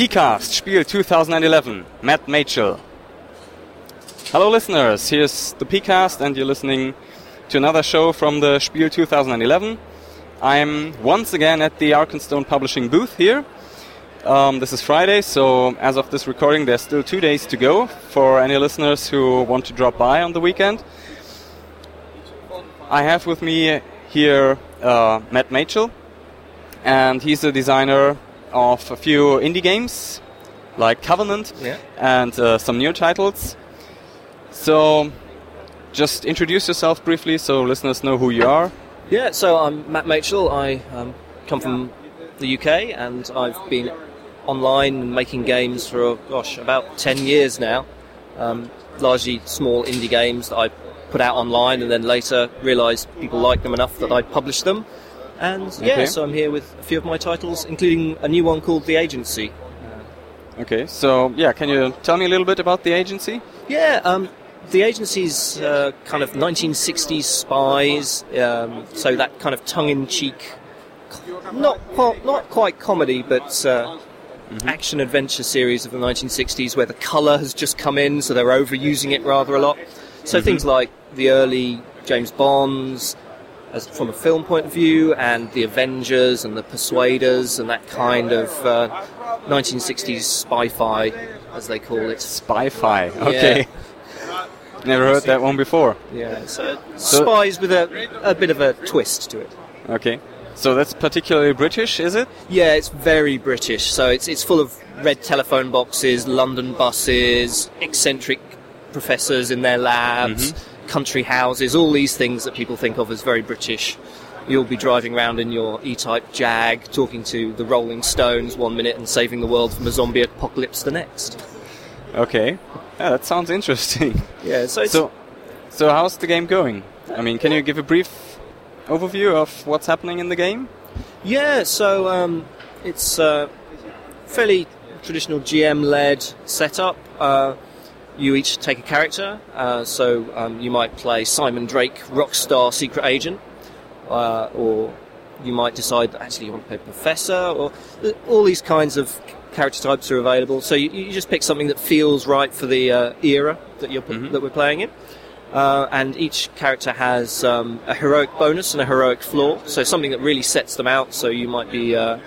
PCast Spiel 2011, Matt Machell. Hello, listeners. Here's the PCast, and you're listening to another show from the Spiel 2011. I'm once again at the Arkenstone Publishing booth here. Um, this is Friday, so as of this recording, there's still two days to go for any listeners who want to drop by on the weekend. I have with me here uh, Matt Machell, and he's the designer of a few indie games like Covenant Yeah. and uh, some new titles. So, just introduce yourself briefly so listeners know who you are. Yeah, so I'm Matt Machell. I um, come from the UK and I've been online and making games for, oh, gosh, about 10 years now. Um, largely small indie games that I put out online and then later realised people liked them enough that I published them. And yeah, so I'm here with a few of my titles, including a new one called The Agency. Okay, so yeah, can you tell me a little bit about the agency? Yeah, um, the agency's uh, kind of 1960s spies, um, so that kind of tongue-in-cheek, not quite, not quite comedy, but uh, action adventure series of the 1960s where the colour has just come in, so they're overusing it rather a lot. So things like the early James Bonds, as from a film point of view, and the Avengers and the Persuaders and that kind of uh, 1960s spy-fi, as they call it. Spy-fi. Okay. Never heard that one before. Yeah, so, So- spies with a, a bit of a twist to it. Okay. So that's particularly British, is it? Yeah, it's very British. So it's it's full of red telephone boxes, London buses, eccentric professors in their labs, country houses, all these things that people think of as very British. You'll be driving around in your E-type Jag, talking to the Rolling Stones one minute and saving the world from a zombie apocalypse the next. Okay. Yeah, that sounds interesting. Yeah, so it's, So, so how's the game going? I mean, can you give a brief overview of what's happening in the game? Yeah, so um, it's a fairly traditional GM-led setup. Uh, you each take a character, uh, so um, you might play Simon Drake, rock star secret agent, uh, or you might decide that actually you want to play Professor, or all these kinds of character types are available. So you, you just pick something that feels right for the uh, era that you're that we're playing in. Uh, and each character has um, a heroic bonus and a heroic flaw, so something that really sets them out. So you might be uh,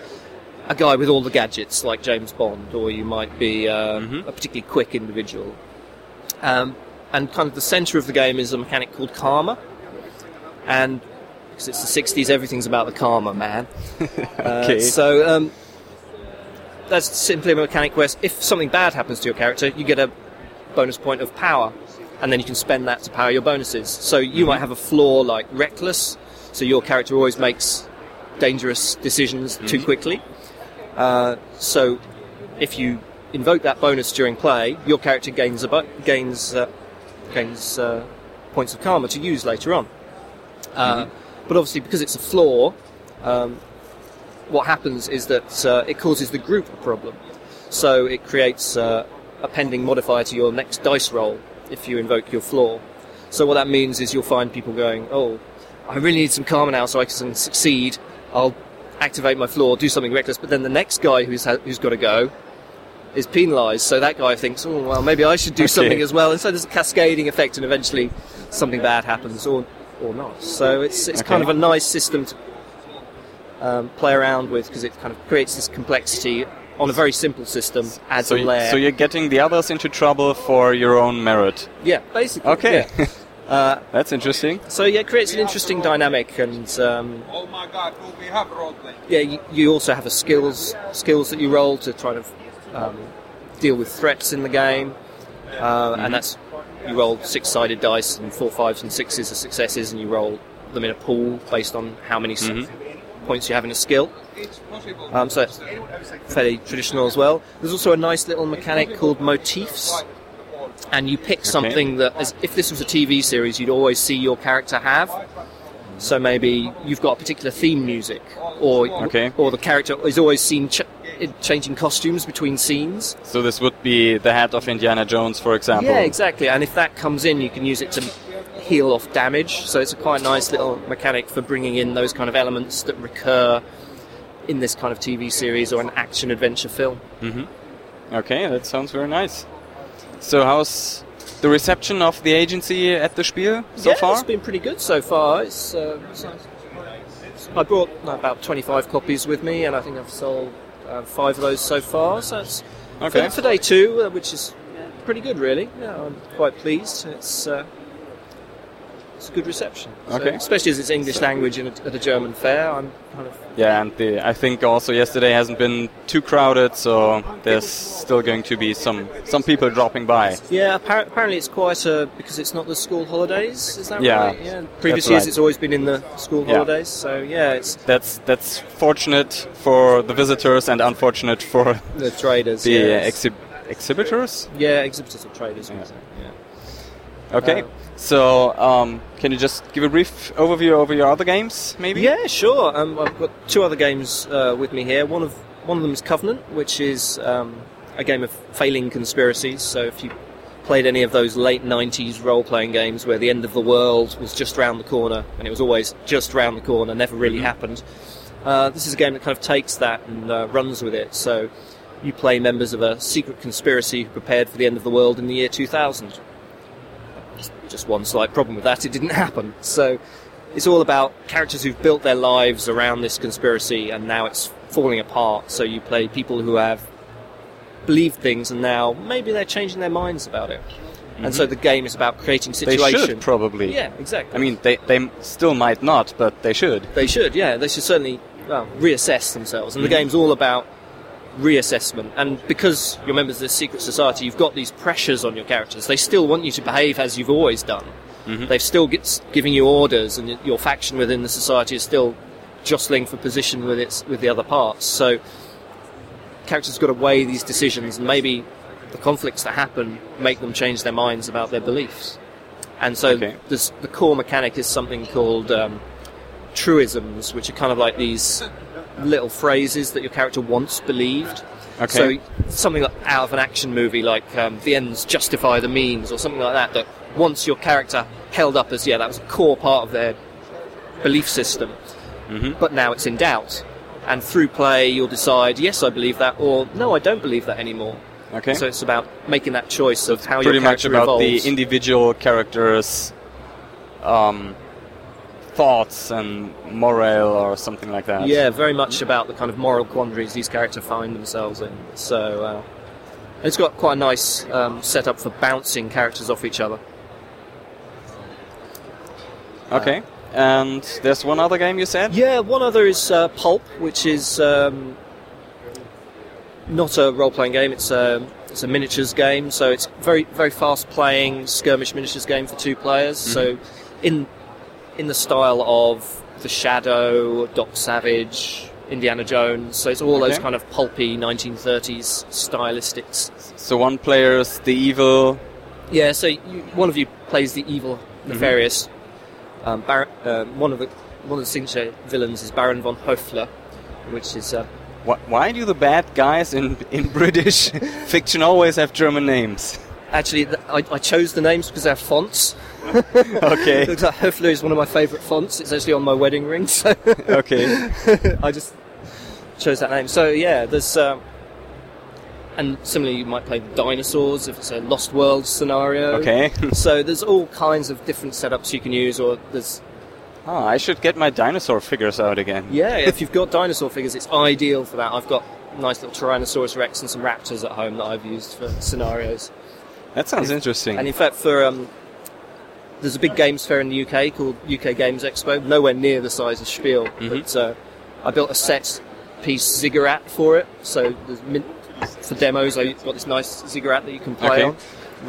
a guy with all the gadgets, like James Bond, or you might be uh, a particularly quick individual. Um, and kind of the centre of the game is a mechanic called Karma, and because it's the '60s, everything's about the karma, man. Okay. Uh, so um, that's simply a mechanic where if something bad happens to your character, you get a bonus point of power, and then you can spend that to power your bonuses. So you might have a flaw like reckless, so your character always makes dangerous decisions too quickly. Uh, so if you invoke that bonus during play, your character gains a bo- gains uh, gains uh, points of karma to use later on. Uh, But obviously, because it's a flaw, um, what happens is that uh, it causes the group a problem. So it creates uh, a pending modifier to your next dice roll if you invoke your flaw. So what that means is you'll find people going, "Oh, I really need some karma now so I can succeed. I'll activate my flaw, do something reckless." But then the next guy who's ha- who's got to go is penalised. So that guy thinks, "Oh, well, maybe I should do Okay. something as well." And so there's a cascading effect, and eventually something bad happens, or or not. So it's it's kind of a nice system to um, play around with because it kind of creates this complexity on a very simple system. Adds So, a y- layer. so you're getting the others into trouble for your own merit. yeah, basically. Okay. yeah. Uh, That's interesting. so yeah, it creates an interesting dynamic, and um, Oh my god, do we have role play? yeah, you, you also have a skills skills that you roll to try to um, deal with threats in the game, uh, and that's you roll six-sided dice, and four fives and sixes are successes, and you roll them in a pool based on how many s points you have in a skill. Um, so fairly traditional as well. There's also a nice little mechanic called motifs, and you pick something that, as if this was a TV series, you'd always see your character have. So maybe you've got a particular theme music, or Okay. or the character is always seen ch- changing costumes between scenes. So this would be the head of Indiana Jones, for example. Yeah, exactly. And if that comes in, you can use it to heal off damage. So it's a quite nice little mechanic for bringing in those kind of elements that recur in this kind of TV series or an action adventure film. Okay, that sounds very nice. So, how's the reception of the agency at the Spiel so yeah, far? it's been pretty good so far. It's, uh, it's nice. I brought about 25 copies with me, and I think I've sold uh, five of those so far. So it's Okay. for, for day two, uh, which is pretty good, really. Yeah, I'm quite pleased. It's uh, it's a good reception. So, Okay. especially as it's English language in a, at a German fair. I'm kind of Yeah, and the, I think also yesterday hasn't been too crowded, so there's still going to be some some people dropping by. yeah. Appar- apparently, it's quieter because it's not the school holidays. Is that Yeah, right? Yeah. Previous years, right. it's always been in the school Yeah. holidays. So yeah, it's That's that's fortunate for the visitors and unfortunate for the traders. the yes. exhib- exhibitors. yeah, exhibitors or traders. Yeah. yeah. Okay. Uh, so, um, can you just give a brief overview over your other games, maybe? Yeah, sure. Um, I've got two other games uh, with me here. One of one of them is Covenant, which is um, a game of failing conspiracies. So if you played any of those late '90s role-playing games where the end of the world was just round the corner and it was always just round the corner, never really happened, uh, this is a game that kind of takes that and uh, runs with it. So you play members of a secret conspiracy who prepared for the end of the world in the year 2000 just one slight problem with that. It didn't happen. So it's all about characters who've built their lives around this conspiracy and now it's falling apart. So you play people who have believed things and now maybe they're changing their minds about it. And so mm-hmm. the game is about creating situations. They should probably. Yeah, exactly. I mean, they they still might not, but they should. They should, yeah. They should certainly well, reassess themselves. And the mm-hmm. game's all about reassessment. And because you're members of this secret society, you've got these pressures on your characters. They still want you to behave as you've always done. They've still get, giving you orders, and your faction within the society is still jostling for position with its with the other parts. So characters got to weigh these decisions, and maybe the conflicts that happen make them change their minds about their beliefs. And so Okay. this, the core mechanic is something called um, truisms, which are kind of like these little phrases that your character once believed. Okay. So something like out of an action movie, like um, the ends justify the means, or something like that. That once your character held up as yeah, that was a core part of their belief system, Mhm. but now it's in doubt. And through play, you'll decide yes, I believe that, or no, I don't believe that anymore. Okay. So it's about making that choice of how pretty your much about evolves. the individual characters' um, thoughts and morale or something like that. Yeah, very much about the kind of moral quandaries these characters find themselves in. So uh, it's got quite a nice um, setup for bouncing characters off each other. Okay. And there's one other game you said. Yeah, one other is uh, Pulp, which is um, not a role-playing game. It's a it's a miniatures game, so it's very very fast-playing skirmish miniatures game for two players. So in in the style of The Shadow, Doc Savage, Indiana Jones. So it's all those kind of pulpy 1930s stylistics. So one player's the evil. Yeah, so you, one of you plays the evil, nefarious. Um, Bar- uh, one of the one of the signature villains is Baron von Hoefler, which is uh, Wh- Why do the bad guys in in British fiction always have German names? actually th- I, I chose the names because they're fonts. Okay. It Looks like Hoefler is one of my favourite fonts. It's actually on my wedding ring, so Okay. I just chose that name. So yeah, there's um, and similarly you might play dinosaurs if it's a Lost World scenario. Okay. So there's all kinds of different setups you can use, or there's Oh, I should get my dinosaur figures out again. Yeah, if you've got dinosaur figures, it's ideal for that. I've got nice little Tyrannosaurus Rex and some raptors at home that I've used for scenarios. That sounds interesting. And in fact, for um, there's a big games fair in the UK called UK Games Expo, nowhere near the size of Spiel, Mm-hmm. but uh, I built a set piece ziggurat for it. So min- for demos, I've got this nice ziggurat that you can play Okay. on,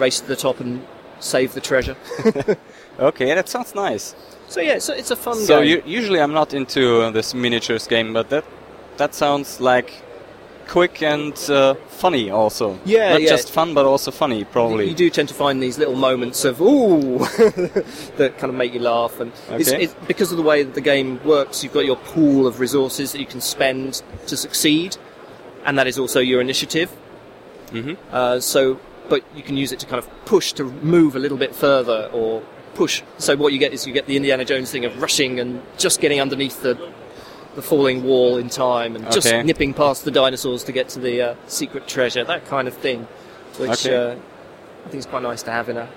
race to the top and save the treasure. okay, that sounds nice. so yeah, it's a, it's a fun So game. you, usually I'm not into uh, this miniatures game, but that that sounds like quick and uh, funny also. Yeah, not yeah. just fun, but also funny probably. You do tend to find these little moments of ooh that kind of make you laugh, and Okay. it's because of the way that the game works. You've got your pool of resources that you can spend to succeed, and that is also your initiative. Mhm. Uh, so, but you can use it to kind of push to move a little bit further, or push. So what you get is you get the Indiana Jones thing of rushing and just getting underneath the the falling wall in time and just nipping past the dinosaurs to get to the uh, secret treasure, that kind of thing, which Okay. uh, I think is quite nice to have in a,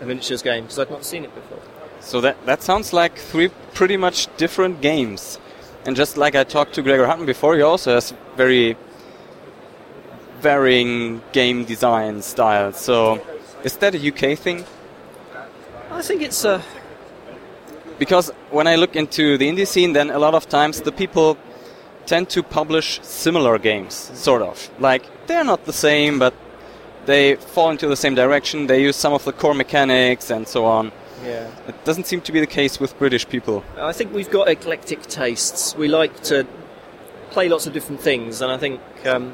a miniatures game because I've not seen it before. So that that sounds like three pretty much different games. And just like I talked to Gregor Hutton before, he also has very varying game design styles. So is that a UK thing? I think it's uh, Because when I look into the indie scene, then a lot of times the people tend to publish similar games, sort of. Like they're not the same, but they fall into the same direction. They use some of the core mechanics and so on. yeah. It doesn't seem to be the case with British people. I think we've got eclectic tastes. We like to play lots of different things, and I think um,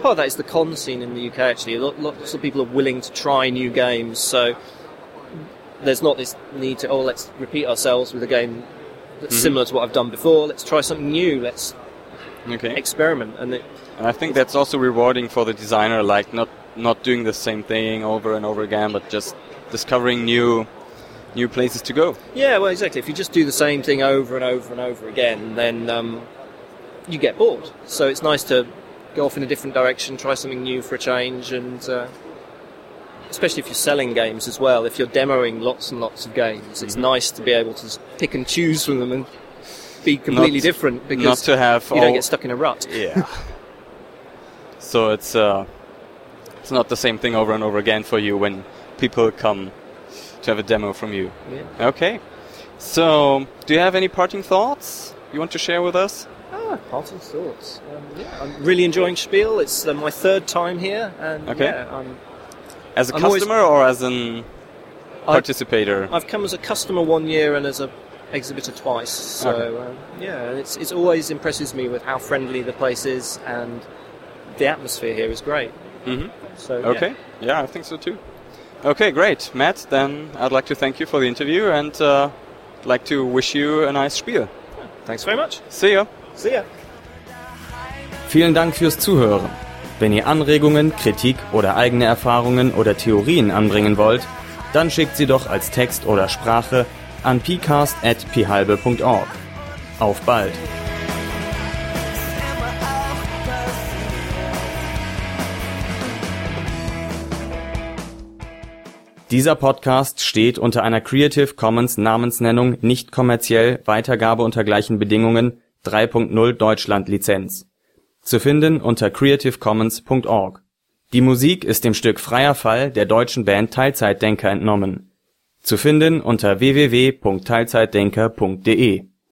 part of that is the con scene in the UK. Actually, lots of people are willing to try new games, so there's not this need to oh let's repeat ourselves with a game that's similar to what I've done before. Let's try something new. Let's Okay. experiment, and it, And I think that's also rewarding for the designer, like not not doing the same thing over and over again, but just discovering new new places to go. Yeah, well, exactly. If you just do the same thing over and over and over again, then um, you get bored. So it's nice to go off in a different direction, try something new for a change, and uh, especially if you're selling games as well. If you're demoing lots and lots of games, it's nice to be able to pick and choose from them and be completely Not- different because not to have you don't get stuck in a rut. Yeah. so it's uh, it's not the same thing over and over again for you when people come to have a demo from you. Yeah. Okay. So, do you have any parting thoughts you want to share with us? Ah, parting thoughts. Um, yeah, I'm really enjoying Spiel. It's uh, my third time here, and Okay. yeah, I'm As a I'm customer or as an participator? I've come as a customer one year and as a exhibitor twice. So Okay. um, yeah, it's it's always impresses me with how friendly the place is and the atmosphere here is great. hmm So yeah. Okay. Yeah, I think so too. Okay, great. Matt, then I'd like to thank you for the interview and uh, like to wish you a nice Spiel. thanks very much. See ya. See ya. Vielen Dank fürs Zuhören. Wenn ihr Anregungen, Kritik oder eigene Erfahrungen oder Theorien anbringen wollt, dann schickt sie doch als Text oder Sprache an pcast.phalbe.org. Auf bald! Dieser Podcast steht unter einer Creative Commons Namensnennung nicht kommerziell Weitergabe unter gleichen Bedingungen 3.0 Deutschland Lizenz. Zu finden unter creativecommons.org. Die Musik ist dem Stück Freier Fall der deutschen Band Teilzeitdenker entnommen. Zu finden unter www.teilzeitdenker.de